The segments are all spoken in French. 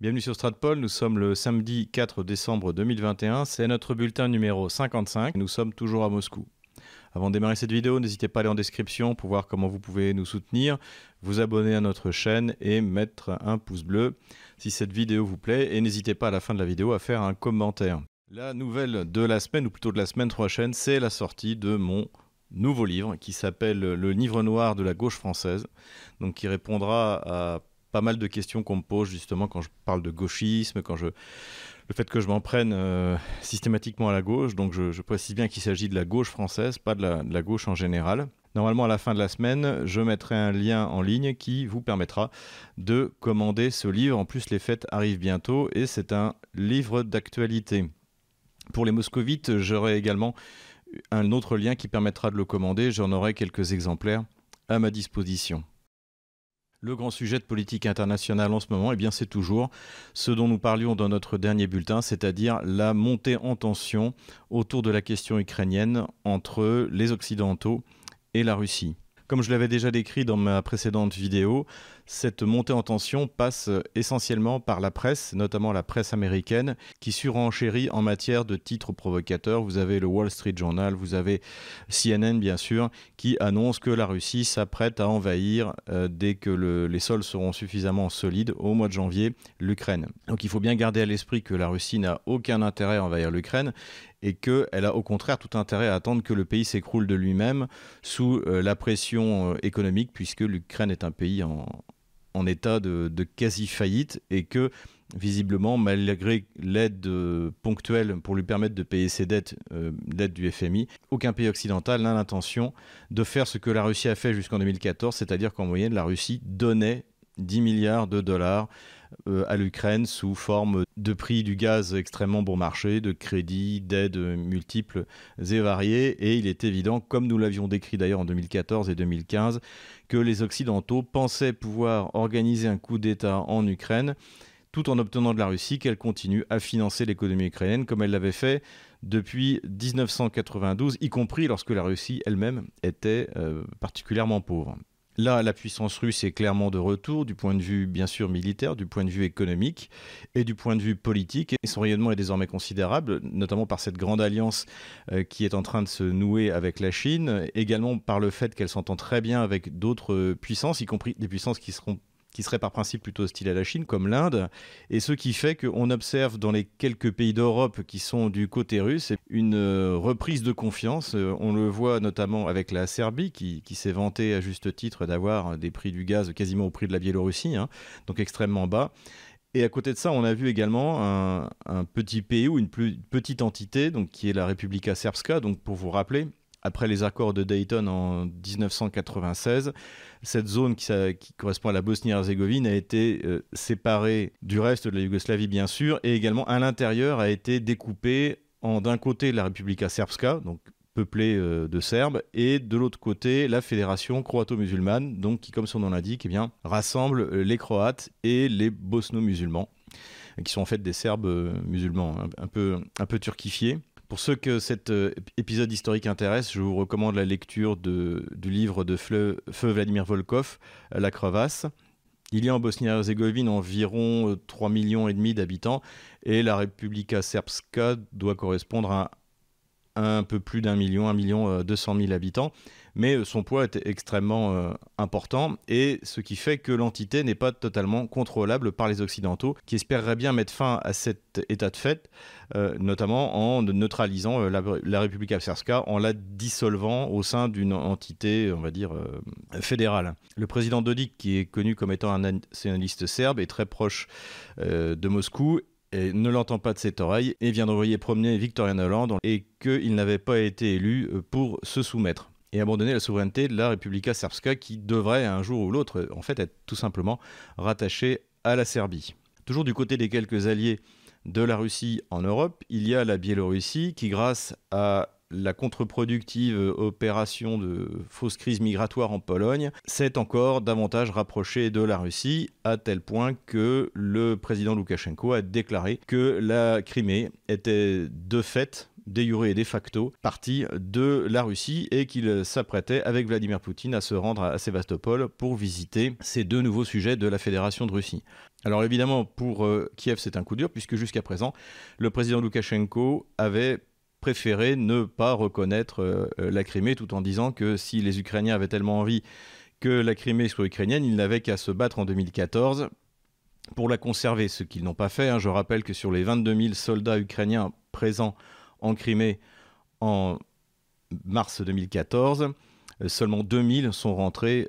Bienvenue sur Stratpol, nous sommes le samedi 4 décembre 2021, c'est notre bulletin numéro 55, nous sommes toujours à Moscou. Avant de démarrer cette vidéo, n'hésitez pas à aller en description pour voir comment vous pouvez nous soutenir, vous abonner à notre chaîne et mettre un pouce bleu si cette vidéo vous plaît et n'hésitez pas à la fin de la vidéo à faire un commentaire. La nouvelle de la semaine, ou plutôt de la semaine prochaine, c'est la sortie de mon nouveau livre qui s'appelle Le livre noir de la gauche française, donc qui répondra à pas mal de questions qu'on me pose justement quand je parle de gauchisme, quand je le fait que je m'en prenne euh, systématiquement à la gauche. Donc je, précise bien qu'il s'agit de la gauche française, pas de la, gauche en général. Normalement, à la fin de la semaine, je mettrai un lien en ligne qui vous permettra de commander ce livre. En plus, les fêtes arrivent bientôt et c'est un livre d'actualité. Pour les moscovites, j'aurai également un autre lien qui permettra de le commander. J'en aurai quelques exemplaires à ma disposition. Le grand sujet de politique internationale en ce moment, eh bien, c'est toujours ce dont nous parlions dans notre dernier bulletin, c'est-à-dire la montée en tension autour de la question ukrainienne entre les Occidentaux et la Russie. Comme je l'avais déjà décrit dans ma précédente vidéo, cette montée en tension passe essentiellement par la presse, notamment la presse américaine, qui surenchérit en matière de titres provocateurs. Vous avez le Wall Street Journal, vous avez CNN bien sûr, qui annonce que la Russie s'apprête à envahir, euh, dès que les sols seront suffisamment solides, au mois de janvier, l'Ukraine. Donc il faut bien garder à l'esprit que la Russie n'a aucun intérêt à envahir l'Ukraine et qu'elle a au contraire tout intérêt à attendre que le pays s'écroule de lui-même sous euh, la pression euh, économique, puisque l'Ukraine est un pays en, en état de, quasi-faillite et que visiblement, malgré l'aide euh, ponctuelle pour lui permettre de payer ses dettes, euh, du FMI, aucun pays occidental n'a l'intention de faire ce que la Russie a fait jusqu'en 2014, c'est-à-dire qu'en moyenne, la Russie donnait 10 milliards de dollars à l'Ukraine sous forme de prix du gaz extrêmement bon marché, de crédits, d'aides multiples et variées. Et il est évident, comme nous l'avions décrit d'ailleurs en 2014 et 2015, que les Occidentaux pensaient pouvoir organiser un coup d'État en Ukraine tout en obtenant de la Russie qu'elle continue à financer l'économie ukrainienne comme elle l'avait fait depuis 1992, y compris lorsque la Russie elle-même était euh, particulièrement pauvre. Là, la puissance russe est clairement de retour du point de vue bien sûr militaire, du point de vue économique et du point de vue politique. Son rayonnement est désormais considérable, notamment par cette grande alliance euh, qui est en train de se nouer avec la Chine, également par le fait qu'elle s'entend très bien avec d'autres puissances, y compris des puissances qui seront qui serait par principe plutôt hostile à la Chine, comme l'Inde, et ce qui fait qu'on observe dans les quelques pays d'Europe qui sont du côté russe une euh, reprise de confiance. Euh, on le voit notamment avec la Serbie, qui, s'est vantée à juste titre d'avoir des prix du gaz quasiment au prix de la Biélorussie, hein, donc extrêmement bas. Et à côté de ça, on a vu également un, petit pays ou une plus petite entité, donc qui est la Republika Srpska. Donc pour vous rappeler, après les accords de Dayton en 1996, cette zone qui, correspond à la Bosnie-Herzégovine a été euh, séparée du reste de la Yougoslavie, bien sûr, et également à l'intérieur a été découpée en d'un côté la Republika Srpska, donc peuplée euh, de Serbes, et de l'autre côté la Fédération croato-musulmane, qui, comme son nom l'indique, eh rassemble euh, les Croates et les Bosno-musulmans, qui sont en fait des Serbes musulmans, un, peu, un peu turquifiés. Pour ceux que cet euh, épisode historique intéresse, je vous recommande la lecture du livre de Feu, Vladimir Volkov, La crevasse. Il y a en Bosnie-Herzégovine environ 3 euh, millions et demi d'habitants et la Republika Srpska doit correspondre à un peu plus d'un million, un million euh, deux cent mille habitants, mais euh, son poids est extrêmement euh, important et ce qui fait que l'entité n'est pas totalement contrôlable par les Occidentaux qui espéreraient bien mettre fin à cet état de fait, notamment en neutralisant la, République Srpska, en la dissolvant au sein d'une entité, on va dire, fédérale. Le président Dodik, qui est connu comme étant un nationaliste serbe, est très proche de Moscou et ne l'entend pas de cette oreille et vient d'envoyer promener Victoria Hollande et qu'il n'avait pas été élu euh, pour se soumettre et abandonner la souveraineté de la Republika Srpska qui devrait un jour ou l'autre en fait être tout simplement rattachée à la Serbie. Toujours du côté des quelques alliés de la Russie en Europe, il y a la Biélorussie qui grâce à la contre-productive opération de fausse crise migratoire en Pologne s'est encore davantage rapprochée de la Russie, à tel point que le président Loukachenko a déclaré que la Crimée était de fait de et de facto partie de la Russie et qu'il s'apprêtait avec Vladimir Poutine à se rendre à Sébastopol pour visiter ces deux nouveaux sujets de la Fédération de Russie. Alors évidemment, pour euh, Kiev, c'est un coup dur, puisque jusqu'à présent, le président Loukachenko avait préféré ne pas reconnaître euh, la Crimée, tout en disant que si les Ukrainiens avaient tellement envie que la Crimée soit ukrainienne, ils n'avaient qu'à se battre en 2014 pour la conserver, ce qu'ils n'ont pas fait. Hein. Je rappelle que sur les 22 000 soldats ukrainiens présents en Crimée en mars 2014, euh, seulement 2000 sont rentrés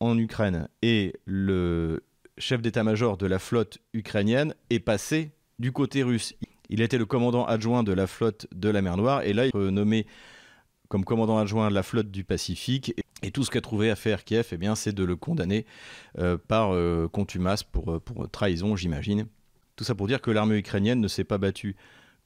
en Ukraine. Et le chef d'état-major de la flotte ukrainienne est passé du côté russe. Il était le commandant adjoint de la flotte de la mer Noire et là il est nommé comme commandant adjoint de la flotte du Pacifique. Et tout ce qu'a trouvé à faire Kiev, eh c'est de le condamner euh, par euh, contumace pour, pour trahison, j'imagine. Tout ça pour dire que l'armée ukrainienne ne s'est pas battue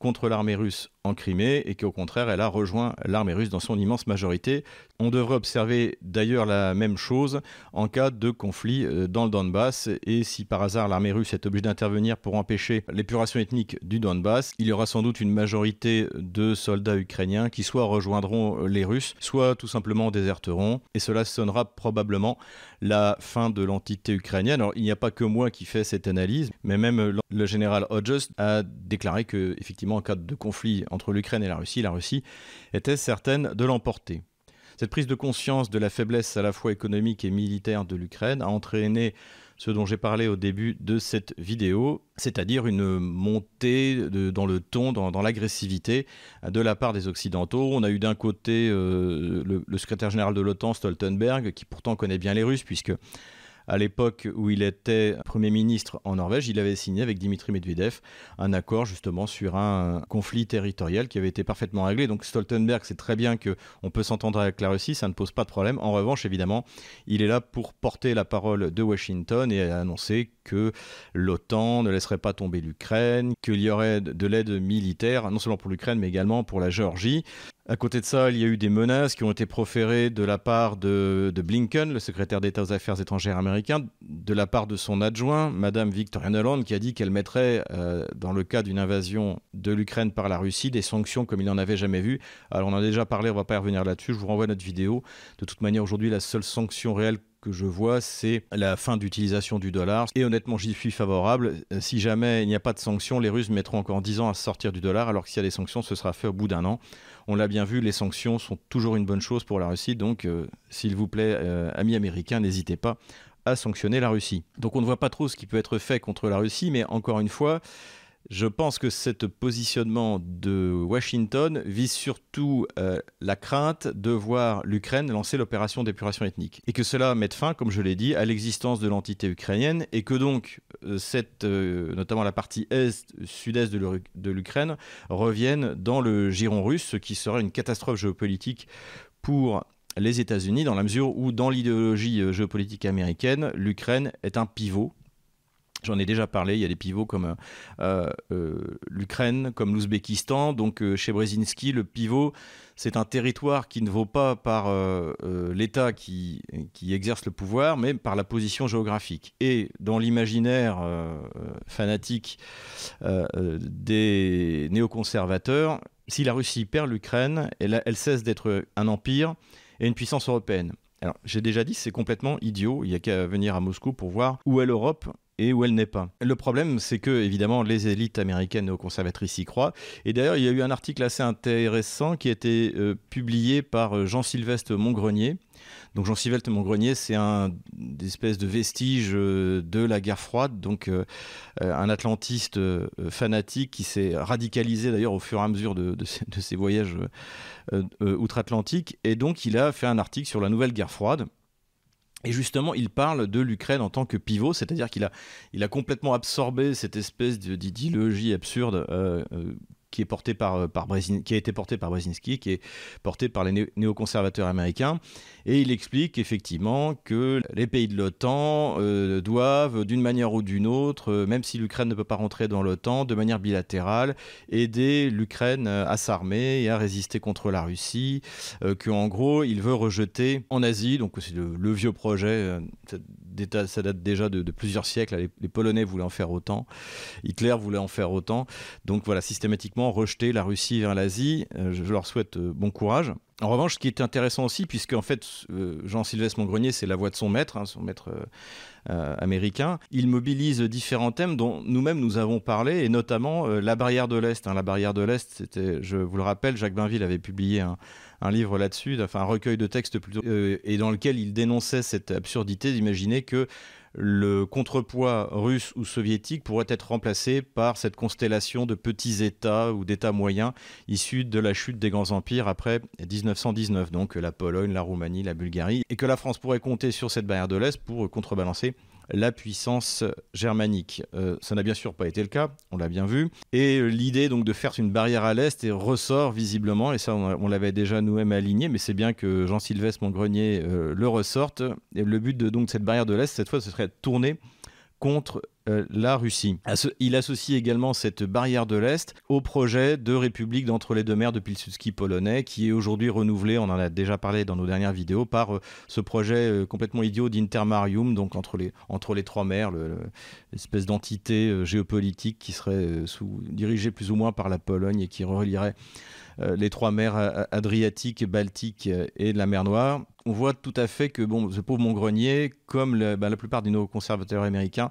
contre l'armée russe en Crimée et qu'au contraire, elle a rejoint l'armée russe dans son immense majorité. On devrait observer d'ailleurs la même chose en cas de conflit euh, dans le Donbass et si par hasard l'armée russe est obligée d'intervenir pour empêcher l'épuration ethnique du Donbass, il y aura sans doute une majorité de soldats ukrainiens qui soit rejoindront les Russes, soit tout simplement déserteront et cela sonnera probablement la fin de l'entité ukrainienne. Alors il n'y a pas que moi qui fais cette analyse, mais même le général Hodges a déclaré que effectivement en cas de conflit entre l'Ukraine et la Russie, la Russie était certaine de l'emporter. Cette prise de conscience de la faiblesse à la fois économique et militaire de l'Ukraine a entraîné ce dont j'ai parlé au début de cette vidéo, c'est-à-dire une montée dans le ton, dans, l'agressivité de la part des Occidentaux. On a eu d'un côté euh, le, le, secrétaire général de l'OTAN, Stoltenberg, qui pourtant connaît bien les Russes, puisque à l'époque où il était Premier ministre en Norvège, il avait signé avec Dimitri Medvedev un accord justement sur un conflit territorial qui avait été parfaitement réglé. Donc Stoltenberg sait très bien qu'on peut s'entendre avec la Russie, ça ne pose pas de problème. En revanche, évidemment, il est là pour porter la parole de Washington et annoncer que l'OTAN ne laisserait pas tomber l'Ukraine, qu'il y aurait de l'aide militaire, non seulement pour l'Ukraine, mais également pour la Géorgie. À côté de ça, il y a eu des menaces qui ont été proférées de la part de, Blinken, le secrétaire d'État aux Affaires étrangères américain, de la part de son adjoint, Madame Victoria Nuland, qui a dit qu'elle mettrait, euh, dans le cas d'une invasion de l'Ukraine par la Russie, des sanctions comme il n'en avait jamais vu. Alors on en a déjà parlé, on ne va pas y revenir là-dessus, je vous renvoie à notre vidéo. De toute manière, aujourd'hui, la seule sanction réelle que je vois, c'est la fin d'utilisation du dollar. Et honnêtement, j'y suis favorable. Si jamais il n'y a pas de sanctions, les Russes mettront encore 10 ans à sortir du dollar, alors que s'il y a des sanctions, ce sera fait au bout d'un an. On l'a bien vu, les sanctions sont toujours une bonne chose pour la Russie. Donc, euh, s'il vous plaît, euh, amis américains, n'hésitez pas à sanctionner la Russie. Donc, on ne voit pas trop ce qui peut être fait contre la Russie, mais encore une fois, je pense que ce positionnement de Washington vise surtout euh, la crainte de voir l'Ukraine lancer l'opération d'épuration ethnique. Et que cela mette fin, comme je l'ai dit, à l'existence de l'entité ukrainienne et que donc euh, euh, notamment la partie est, sud-est de l'Ukraine revienne dans le giron russe, ce qui serait une catastrophe géopolitique pour les États-Unis, dans la mesure où, dans l'idéologie géopolitique américaine, l'Ukraine est un pivot J'en ai déjà parlé, il y a des pivots comme euh, euh, l'Ukraine, comme l'Ouzbékistan. Donc euh, chez Brzezinski, le pivot, c'est un territoire qui ne vaut pas par l'État qui, qui, exerce le pouvoir, mais par la position géographique. Et dans l'imaginaire fanatique des néoconservateurs, si la Russie perd l'Ukraine, elle, elle cesse d'être un empire et une puissance européenne. Alors, j'ai déjà dit, c'est complètement idiot. Il n'y a qu'à venir à Moscou pour voir où est l'Europe et où elle n'est pas. Le problème, c'est que, évidemment, les élites américaines et conservatrices y croient. Et d'ailleurs, il y a eu un article assez intéressant qui a été euh, publié par euh, Jean-Sylvestre Montgrenier. Donc Jean-Sylvestre Montgrenier, c'est un espèce de vestige euh, de la guerre froide, donc un atlantiste fanatique qui s'est radicalisé d'ailleurs au fur et à mesure de ses voyages outre-Atlantique. Et donc il a fait un article sur la nouvelle guerre froide. Et justement, il parle de l'Ukraine en tant que pivot, c'est-à-dire qu'il a, complètement absorbé cette espèce d'idéologie absurde euh, euh, qui est porté par, euh, par qui a été porté par Brzezinski, qui est porté par les néoconservateurs américains. Et il explique effectivement que les pays de l'OTAN euh, doivent, d'une manière ou d'une autre, euh, même si l'Ukraine ne peut pas rentrer dans l'OTAN, de manière bilatérale, aider l'Ukraine à s'armer et à résister contre la Russie. Qu'en gros, il veut rejeter en Asie, donc c'est le, vieux projet, ça date déjà de, plusieurs siècles. Les, les, Polonais voulaient en faire autant, Hitler voulait en faire autant. Donc voilà, systématiquement, complètement la Russie vers l'Asie. je, leur souhaite bon courage. En revanche, ce qui est intéressant aussi, puisque en fait, Jean-Sylvestre Montgrenier, c'est la voix de son maître, hein, son maître américain, il mobilise différents thèmes dont nous-mêmes nous avons parlé, et notamment la barrière de l'Est. Hein. La barrière de l'Est, c'était, je vous le rappelle, Jacques Bainville avait publié un, livre là-dessus, enfin un recueil de textes plutôt, euh, et dans lequel il dénonçait cette absurdité d'imaginer que le contrepoids russe ou soviétique pourrait être remplacé par cette constellation de petits États ou d'États moyens issus de la chute des grands empires après 1919, donc la Pologne, la Roumanie, la Bulgarie, et que la France pourrait compter sur cette barrière de l'Est pour contrebalancer la puissance germanique. Euh, ça n'a bien sûr pas été le cas, on l'a bien vu. Et l'idée donc de faire une barrière à l'est ressort visiblement, et ça on, l'avait déjà nous-mêmes aligné, mais c'est bien que Jean-Sylvestre Montgrenier euh, le ressorte. Et le but de donc cette barrière de l'est, cette fois, ce serait de tourner contre euh, la Russie. Il associe également cette barrière de l'Est au projet de république d'entre les deux mers de Pilsudski polonais, qui est aujourd'hui renouvelé, on en a déjà parlé dans nos dernières vidéos, par euh, ce projet euh, complètement idiot d'Intermarium, donc entre les, entre les trois mers, l'espèce d'entité géopolitique qui serait sous, dirigée plus ou moins par la Pologne et qui relierait les trois mers adriatiques, baltiques et de la mer Noire. On voit tout à fait que bon, ce pauvre Montgrenier, comme bah, la plupart des néoconservateurs américains,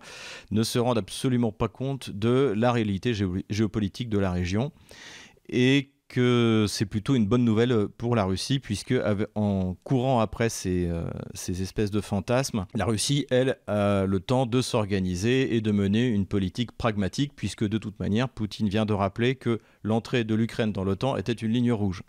ne se rendent absolument pas compte de la réalité géopolitique de la région. Et que c'est plutôt une bonne nouvelle pour la Russie, puisque en courant après ces, euh, ces, espèces de fantasmes, la Russie, elle, a le temps de s'organiser et de mener une politique pragmatique, puisque de toute manière, Poutine vient de rappeler que l'entrée de l'Ukraine dans l'OTAN était une ligne rouge.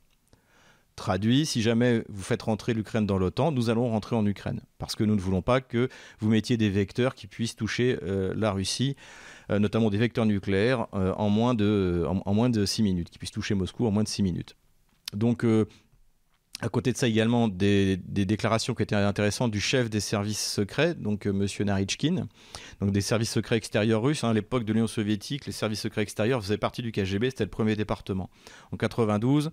Traduit, si jamais vous faites rentrer l'Ukraine dans l'OTAN, nous allons rentrer en Ukraine. Parce que nous ne voulons pas que vous mettiez des vecteurs qui puissent toucher euh, la Russie, euh, notamment des vecteurs nucléaires, euh, en, moins de, en, moins de 6 minutes, qui puissent toucher Moscou en moins de 6 minutes. Donc, à côté de ça également, des, déclarations qui étaient intéressantes du chef des services secrets, donc M. Narichkin, donc des services secrets extérieurs russes. Hein, à l'époque de l'Union soviétique, les services secrets extérieurs faisaient partie du KGB, c'était le premier département. En 92,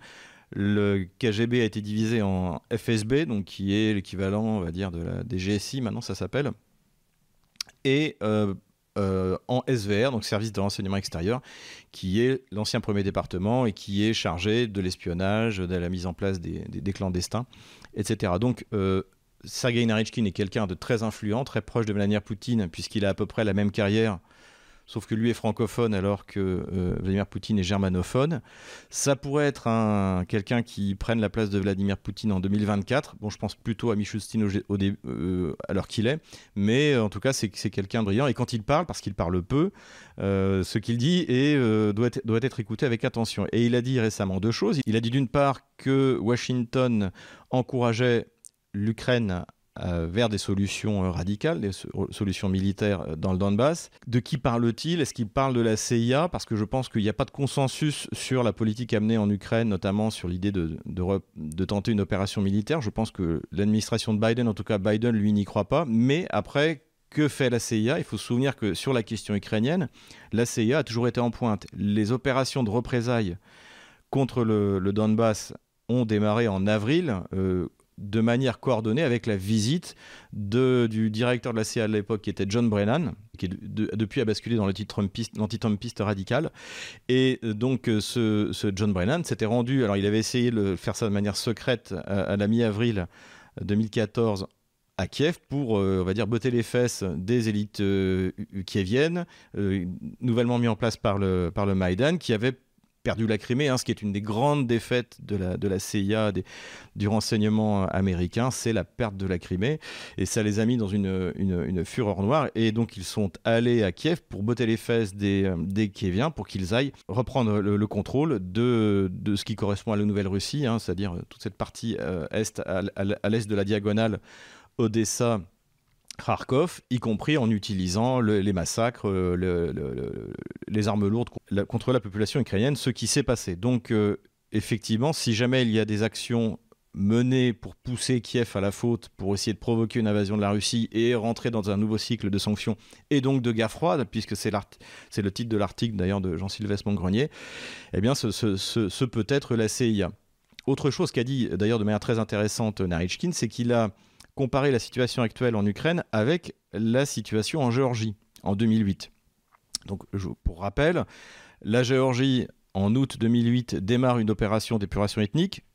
le KGB a été divisé en FSB, donc qui est l'équivalent, on va dire, de la, des GSI, maintenant ça s'appelle, et euh, euh, en SVR, donc service de renseignement extérieur, qui est l'ancien premier département et qui est chargé de l'espionnage, de la mise en place des, clandestins, etc. Donc euh, Sergei Narechkin est quelqu'un de très influent, très proche de Vladimir Poutine, puisqu'il a à peu près la même carrière sauf que lui est francophone alors que euh, Vladimir Poutine est germanophone. Ça pourrait être un, quelqu'un qui prenne la place de Vladimir Poutine en 2024. Bon, je pense plutôt à Michoustine au, euh, à l'heure qu'il est, mais euh, en tout cas, c'est quelqu'un brillant. Et quand il parle, parce qu'il parle peu, ce qu'il dit doit, être, doit être écouté avec attention. Et il a dit récemment deux choses. Il a dit d'une part que Washington encourageait l'Ukraine euh, vers des solutions euh, radicales, des solutions militaires euh, dans le Donbass. De qui parle-t-il? Est-ce qu'il parle de la CIA Parce que je pense qu'il n'y a pas de consensus sur la politique amenée en Ukraine, notamment sur l'idée de, de, tenter une opération militaire. Je pense que l'administration de Biden, en tout cas Biden, lui, n'y croit pas. Mais après, que fait la CIA Il faut se souvenir que sur la question ukrainienne, la CIA a toujours été en pointe. Les opérations de représailles contre le, Donbass ont démarré en avril de manière coordonnée avec la visite du directeur de la CIA à l'époque, qui était John Brennan, qui depuis a basculé dans l'anti-Trumpiste radical. Et euh, donc, euh, ce, John Brennan s'était rendu, alors il avait essayé de faire ça de manière secrète à, la mi-avril 2014 à Kiev pour, euh, on va dire, botter les fesses des élites kieviennes, nouvellement mis en place par le, par le Maïdan, qui avait perdu la Crimée, hein, ce qui est une des grandes défaites de la, de la CIA, du renseignement américain, c'est la perte de la Crimée. Et ça les a mis dans une, une, fureur noire. Et donc ils sont allés à Kiev pour botter les fesses des, des Kieviens pour qu'ils aillent reprendre le, contrôle de, de, ce qui correspond à la Nouvelle-Russie, hein, c'est-à-dire toute cette partie euh, est, à, à l'est de la diagonale Odessa. Kharkov, y compris en utilisant les massacres, euh, les armes lourdes contre la population ukrainienne, ce qui s'est passé. Donc, euh, effectivement, si jamais il y a des actions menées pour pousser Kiev à la faute, pour essayer de provoquer une invasion de la Russie et rentrer dans un nouveau cycle de sanctions et donc de guerre froide, puisque c'est le titre de l'article d'ailleurs de Jean-Sylvestre Montgrenier, eh bien ce, ce peut être la CIA. Autre chose qu'a dit d'ailleurs de manière très intéressante Narichkin, c'est qu'il a comparer la situation actuelle en Ukraine avec la situation en Géorgie en 2008. Donc, pour rappel, la Géorgie en août 2008, démarre une opération d'épuration ethnique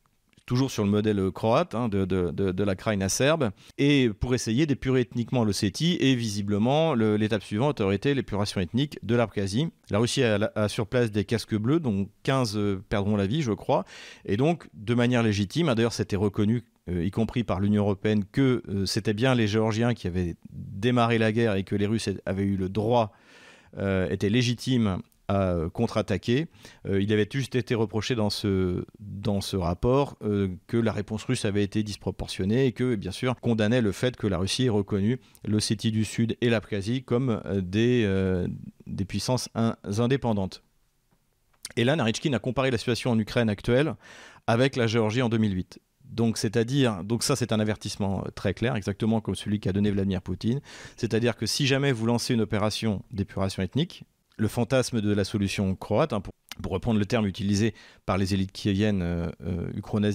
toujours sur le modèle croate hein, de, de, la Krajina serbe, et pour essayer d'épurer ethniquement l'Ossétie, et visiblement l'étape suivante aurait été l'épuration ethnique de l'Abkhazie. La Russie a, sur place des casques bleus, dont 15 euh, perdront la vie, je crois, et donc de manière légitime, hein, d'ailleurs c'était reconnu y compris par l'Union européenne, que c'était bien les Géorgiens qui avaient démarré la guerre et que les Russes avaient eu le droit, étaient légitimes à contre-attaquer. Euh, il avait juste été reproché dans ce, rapport euh, que la réponse russe avait été disproportionnée et que, bien sûr, condamnait le fait que la Russie ait reconnu l'Ossétie du Sud et l'Abkhazie comme euh, des, puissances indépendantes. Et là, Narichkin a comparé la situation en Ukraine actuelle avec la Géorgie en 2008. Donc, c'est-à-dire, donc ça, c'est un avertissement très clair, exactement comme celui qu'a donné Vladimir Poutine. C'est-à-dire que si jamais vous lancez une opération d'épuration ethnique, le fantasme de la solution croate, hein, pour, reprendre le terme utilisé par les élites kieviennes euh, euh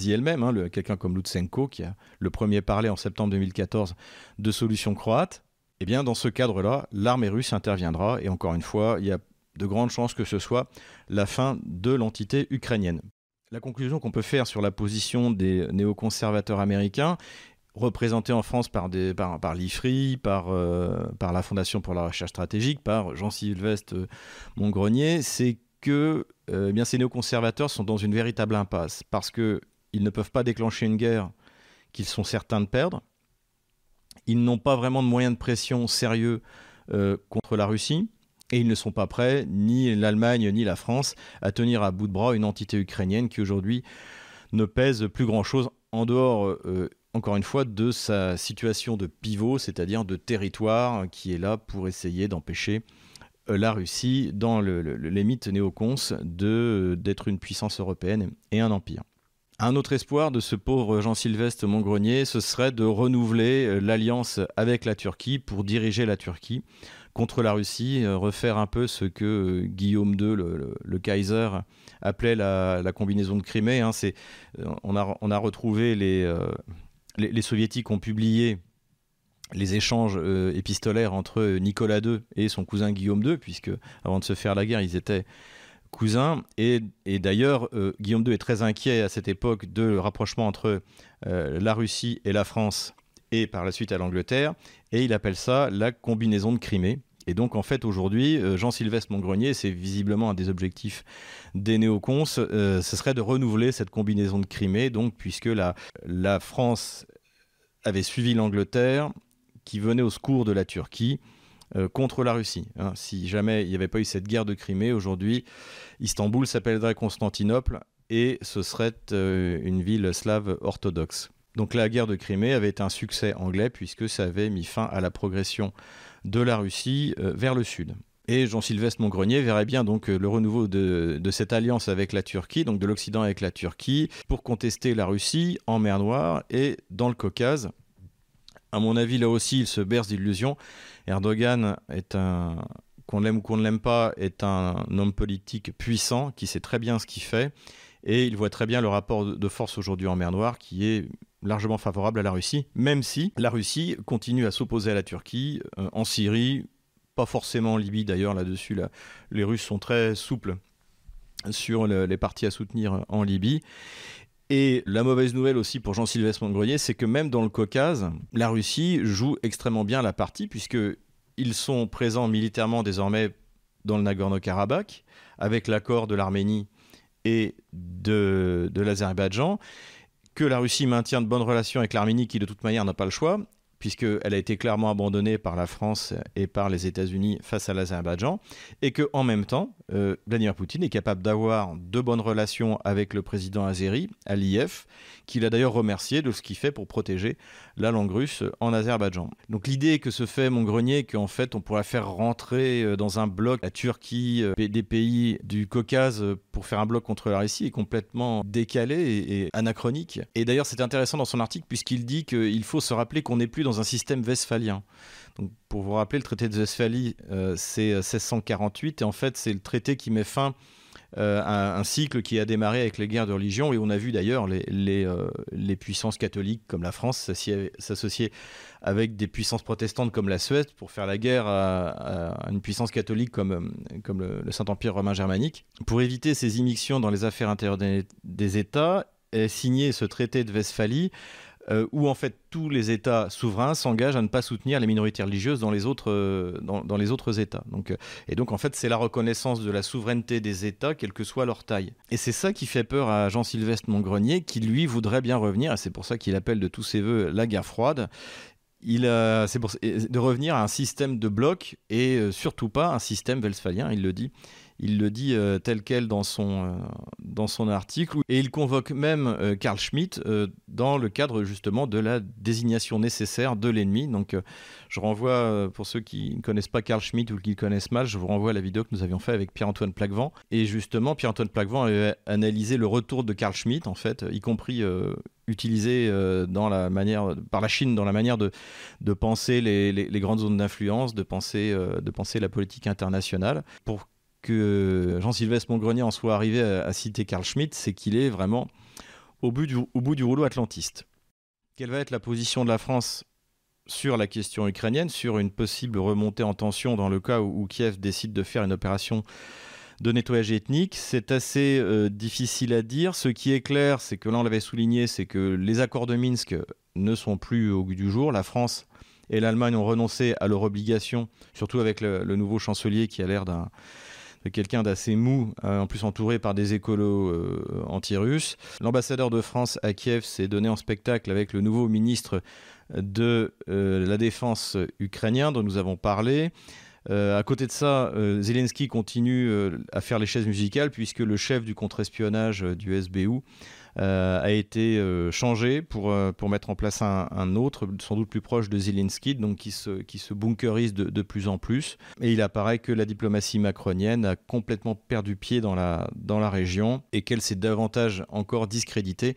elles-mêmes, hein, quelqu'un comme Lutsenko, qui a le premier parlé en septembre 2014 de solution croate, eh bien dans ce cadre-là, l'armée russe interviendra, et encore une fois, il y a de grandes chances que ce soit la fin de l'entité ukrainienne. La conclusion qu'on peut faire sur la position des néoconservateurs américains représenté en France par, par, l'IFRI, par, euh, par la Fondation pour la recherche stratégique, par Jean-Sylvestre Montgrenier, c'est que euh, eh bien, ces néoconservateurs sont dans une véritable impasse parce qu'ils ne peuvent pas déclencher une guerre qu'ils sont certains de perdre. Ils n'ont pas vraiment de moyens de pression sérieux euh, contre la Russie. Et ils ne sont pas prêts, ni l'Allemagne ni la France, à tenir à bout de bras une entité ukrainienne qui aujourd'hui ne pèse plus grand-chose en dehors encore une fois, de sa situation de pivot, c'est-à-dire de territoire qui est là pour essayer d'empêcher euh, la Russie, dans le, les mythes néocons, d'être une puissance européenne et un empire. Un autre espoir de ce pauvre Jean-Sylvestre Montgrenier, ce serait de renouveler euh, l'alliance avec la Turquie pour diriger la Turquie contre la Russie, euh, refaire un peu ce que Guillaume II, le, Kaiser, appelait la, combinaison de Crimée. Hein. on, a, retrouvé les, les, soviétiques ont publié les échanges euh, épistolaires entre Nicolas II et son cousin Guillaume II, puisque avant de se faire la guerre, ils étaient cousins. Et, d'ailleurs, euh, Guillaume II est très inquiet à cette époque de rapprochement entre euh, la Russie et la France, et par la suite à l'Angleterre, et il appelle ça la combinaison de Crimée. Et donc, en fait, aujourd'hui, Jean-Sylvestre Montgrenier, c'est visiblement un des objectifs des néocons, ce serait de renouveler cette combinaison de Crimée, donc, puisque la France avait suivi l'Angleterre, qui venait au secours de la Turquie euh, contre la Russie. Hein. Si jamais il n'y avait pas eu cette guerre de Crimée, aujourd'hui, Istanbul s'appellerait Constantinople et ce serait euh, une ville slave orthodoxe. Donc la guerre de Crimée avait été un succès anglais puisque ça avait mis fin à la progression de la Russie euh, vers le sud. Et Jean-Sylvestre Montgrenier verrait bien donc le renouveau de, cette alliance avec la Turquie, donc de l'Occident avec la Turquie, pour contester la Russie en mer Noire et dans le Caucase. À mon avis, là aussi, il se berce d'illusions. Erdogan est un, qu'on l'aime ou qu'on ne l'aime pas, est un homme politique puissant qui sait très bien ce qu'il fait. Et il voit très bien le rapport de force aujourd'hui en mer Noire qui est largement favorable à la Russie, même si la Russie continue à s'opposer à la Turquie euh, en Syrie, pas forcément en Libye d'ailleurs, là-dessus, là, les Russes sont très souples sur les partis à soutenir en Libye. Et la mauvaise nouvelle aussi pour Jean-Sylvestre Montgrenier, c'est que même dans le Caucase, la Russie joue extrêmement bien la partie, puisqu'ils sont présents militairement désormais dans le Nagorno-Karabakh, avec l'accord de l'Arménie et de, de l'Azerbaïdjan, que la Russie maintient de bonnes relations avec l'Arménie, qui de toute manière n'a pas le choix, puisqu'elle a été clairement abandonnée par la France et par les États-Unis face à l'Azerbaïdjan, et qu'en même temps, euh, Vladimir Poutine est capable d'avoir de bonnes relations avec le président Azeri, Aliyev, qu'il a d'ailleurs remercié de ce qu'il fait pour protéger la langue russe en Azerbaïdjan. Donc l'idée que se fait Montgrenier qu'en fait on pourrait faire rentrer euh, dans un bloc la Turquie, euh, des pays du Caucase pour faire un bloc contre la Russie est complètement décalée et, anachronique. Et d'ailleurs c'est intéressant dans son article puisqu'il dit qu'il faut se rappeler qu'on n'est plus dans un système westphalien. Pour vous rappeler, le traité de Westphalie, euh, c'est 1648 et en fait c'est le traité qui met fin un, cycle qui a démarré avec les guerres de religion et on a vu d'ailleurs les, puissances catholiques comme la France s'associer avec des puissances protestantes comme la Suède pour faire la guerre à, une puissance catholique comme, le, Saint-Empire romain germanique. Pour éviter ces immixtions dans les affaires intérieures des, des États, est signé ce traité de Westphalie euh, où en fait tous les États souverains s'engagent à ne pas soutenir les minorités religieuses dans les autres, euh, États. Donc, euh, et donc en fait c'est la reconnaissance de la souveraineté des États, quelle que soit leur taille. Et c'est ça qui fait peur à Jean-Sylvestre Montgrenier, qui lui voudrait bien revenir, et c'est pour ça qu'il appelle de tous ses voeux la guerre froide. Il, c'est pour, de revenir à un système de blocs et surtout pas un système westphalien, il le dit. Il le dit euh, tel quel dans son, euh, dans son article. Et il convoque même euh, Carl Schmitt dans le cadre justement de la désignation nécessaire de l'ennemi. Donc je renvoie, pour ceux qui ne connaissent pas Carl Schmitt ou qui le connaissent mal, je vous renvoie à la vidéo que nous avions fait avec Pierre-Antoine Plaquevent. Et justement, Pierre-Antoine Plaquevent a analysé le retour de Carl Schmitt, en fait, y compris utilisé dans la manière, par la Chine dans la manière de, de penser les, les, grandes zones d'influence, de, penser de penser la politique internationale, pour que Jean-Sylvestre Montgrenier en soit arrivé à, citer Carl Schmitt, c'est qu'il est vraiment au bout, du, au bout du rouleau atlantiste. Quelle va être la position de la France sur la question ukrainienne, sur une possible remontée en tension dans le cas où, Kiev décide de faire une opération de nettoyage ethnique? C'est assez euh, difficile à dire. Ce qui est clair, c'est que là on l'avait souligné, c'est que les accords de Minsk ne sont plus au goût du jour. La France et l'Allemagne ont renoncé à leur obligation, surtout avec le nouveau chancelier qui a l'air d'un quelqu'un d'assez mou, euh, en plus entouré par des écolos euh, anti-russes. L'ambassadeur de France à Kiev s'est donné en spectacle avec le nouveau ministre de euh, la Défense ukrainien dont nous avons parlé. à côté de ça, Zelensky continue à faire les chaises musicales puisque le chef du contre-espionnage du SBU a été euh, changé pour, euh, pour mettre en place un, autre, sans doute plus proche de Zelensky, donc qui se, qui se bunkerise de, de, plus en plus. Et il apparaît que la diplomatie macronienne a complètement perdu pied dans la, dans la région et qu'elle s'est davantage encore discréditée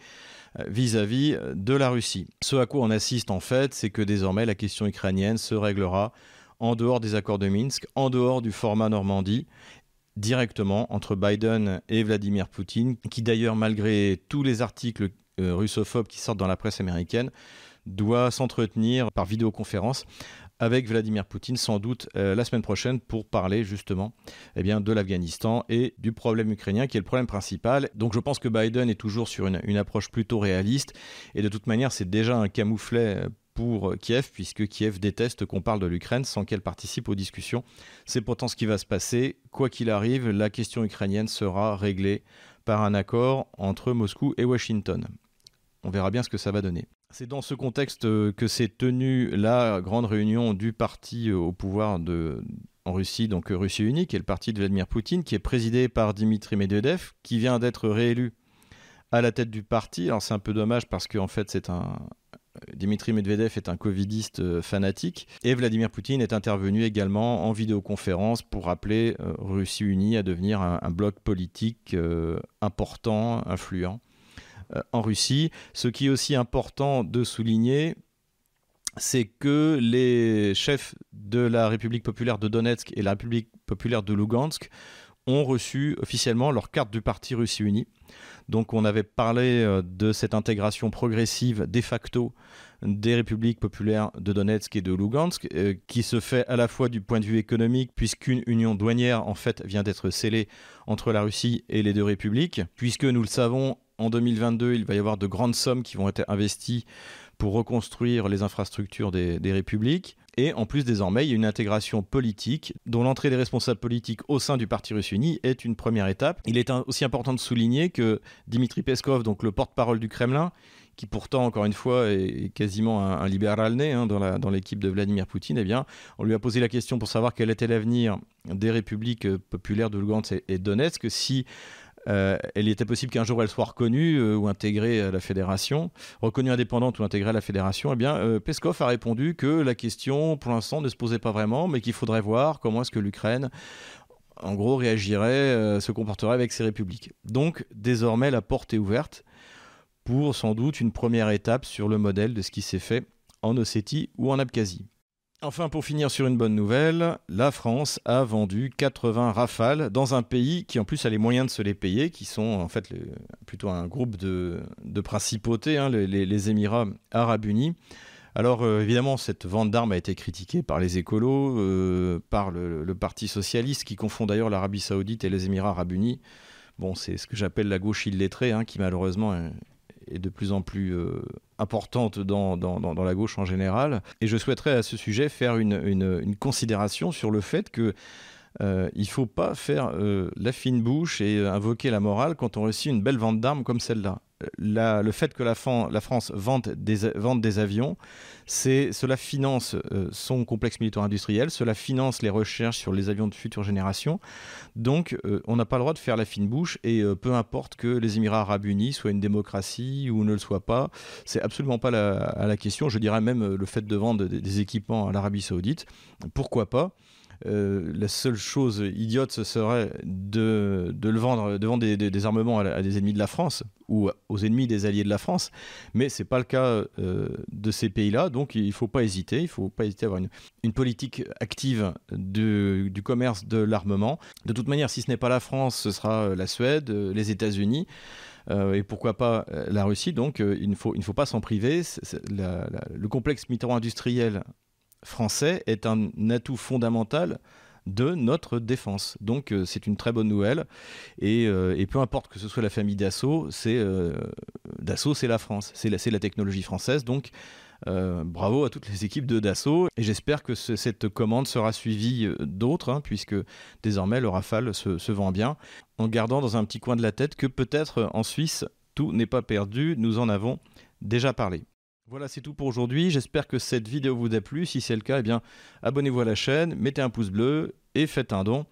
vis-à-vis de la Russie. Ce à quoi on assiste en fait, c'est que désormais la question ukrainienne se réglera en dehors des accords de Minsk, en dehors du format Normandie, directement entre Biden et Vladimir Poutine, qui d'ailleurs, malgré tous les articles euh, russophobes qui sortent dans la presse américaine, doit s'entretenir par vidéoconférence avec Vladimir Poutine sans doute euh, la semaine prochaine pour parler justement eh bien, de l'Afghanistan et du problème ukrainien qui est le problème principal. Donc je pense que Biden est toujours sur une, une approche plutôt réaliste et de toute manière c'est déjà un camouflet pour Kiev, puisque Kiev déteste qu'on parle de l'Ukraine sans qu'elle participe aux discussions. C'est pourtant ce qui va se passer. Quoi qu'il arrive, la question ukrainienne sera réglée par un accord entre Moscou et Washington. On verra bien ce que ça va donner. C'est dans ce contexte que s'est tenue la grande réunion du parti au pouvoir en Russie, donc Russie Unique, qui est le parti de Vladimir Poutine, qui est présidé par Dimitri Medvedev, qui vient d'être réélu à la tête du parti. Alors c'est un peu dommage parce qu'en fait c'est un, Dimitri Medvedev est un covidiste euh, fanatique et Vladimir Poutine est intervenu également en vidéoconférence pour appeler euh, Russie unie à devenir un, bloc politique euh, important, influent en Russie. Ce qui est aussi important de souligner, c'est que les chefs de la République populaire de Donetsk et la République populaire de Lugansk ont reçu officiellement leur carte du parti Russie Unie. Donc on avait parlé euh, de cette intégration progressive de facto des républiques populaires de Donetsk et de Lugansk, euh, qui se fait à la fois du point de vue économique, puisqu'une union douanière en fait vient d'être scellée entre la Russie et les deux républiques, puisque nous le savons, en 2022, il va y avoir de grandes sommes qui vont être investies pour reconstruire les infrastructures des, républiques. Et en plus, désormais, il y a une intégration politique dont l'entrée des responsables politiques au sein du Parti russe uni est une première étape. Il est aussi important de souligner que Dimitri Peskov, donc le porte-parole du Kremlin, qui pourtant, encore une fois, est quasiment un, libéral né hein, dans l'équipe de Vladimir Poutine, eh bien, on lui a posé la question pour savoir quel était l'avenir des républiques populaires de Lugansk et, et Donetsk si euh, il était possible qu'un jour elle soit reconnue euh, ou intégrée à la fédération, reconnue indépendante ou intégrée à la fédération. Eh bien, euh, Peskov a répondu que la question, pour l'instant, ne se posait pas vraiment, mais qu'il faudrait voir comment est-ce que l'Ukraine, en gros, réagirait, se comporterait avec ces républiques. Donc, désormais, la porte est ouverte pour sans doute une première étape sur le modèle de ce qui s'est fait en Ossétie ou en Abkhazie. Enfin, pour finir sur une bonne nouvelle, la France a vendu 80 rafales dans un pays qui en plus a les moyens de se les payer, qui sont en fait plutôt un groupe de, principautés, hein, les, Émirats arabes unis. Alors euh, évidemment, cette vente d'armes a été critiquée par les écolos, euh, par le, Parti socialiste, qui confond d'ailleurs l'Arabie saoudite et les Émirats arabes unis. Bon, c'est ce que j'appelle la gauche illettrée, hein, qui malheureusement est de plus en plus euh, importante dans, dans, la gauche en général. Et je souhaiterais à ce sujet faire une, une, considération sur le fait que euh, il ne faut pas faire euh, la fine bouche et invoquer la morale quand on réussit une belle vente d'armes comme celle-là le fait que la, France vende des, avions, cela finance euh, son complexe militaire industriel, cela finance les recherches sur les avions de future génération. Donc, euh, on n'a pas le droit de faire la fine bouche et euh, peu importe que les Émirats arabes unis soient une démocratie ou ne le soient pas, c'est absolument pas la question. Je dirais même le fait de vendre des équipements à l'Arabie saoudite, pourquoi pas? Euh, la seule chose idiote, ce serait de, le vendre, de des, armements à, des ennemis de la France ou aux ennemis des alliés de la France. Mais ce n'est pas le cas euh, de ces pays-là, donc il ne faut pas hésiter. Il ne faut pas hésiter à avoir une, politique active du commerce de l'armement. De toute manière, si ce n'est pas la France, ce sera euh, la Suède, les États-Unis. et pourquoi pas la Russie. Donc il ne faut, pas s'en priver. le complexe militaro-industriel français est un atout fondamental de notre défense. Donc euh, c'est une très bonne nouvelle. Euh, et, peu importe que ce soit la famille Dassault, c'est euh, Dassault, c'est la France, c'est la, technologie française. Donc bravo à toutes les équipes de Dassault. Et j'espère que cette commande sera suivie d'autres, hein, puisque désormais le Rafale se vend bien, en gardant dans un petit coin de la tête que peut-être en Suisse, tout n'est pas perdu. Nous en avons déjà parlé. Voilà, c'est tout pour aujourd'hui. J'espère que cette vidéo vous a plu. Si c'est le cas, eh bien, abonnez-vous à la chaîne, mettez un pouce bleu et faites un don.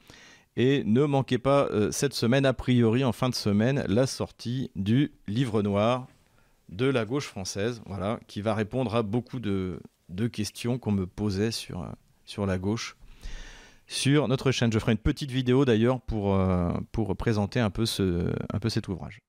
Et ne manquez pas euh, cette semaine, a priori en fin de semaine, la sortie du livre noir de la gauche française, voilà, qui va répondre à beaucoup de, questions qu'on me posait sur, euh, sur la gauche sur notre chaîne. Je ferai une petite vidéo d'ailleurs pour, euh, présenter un peu cet ouvrage.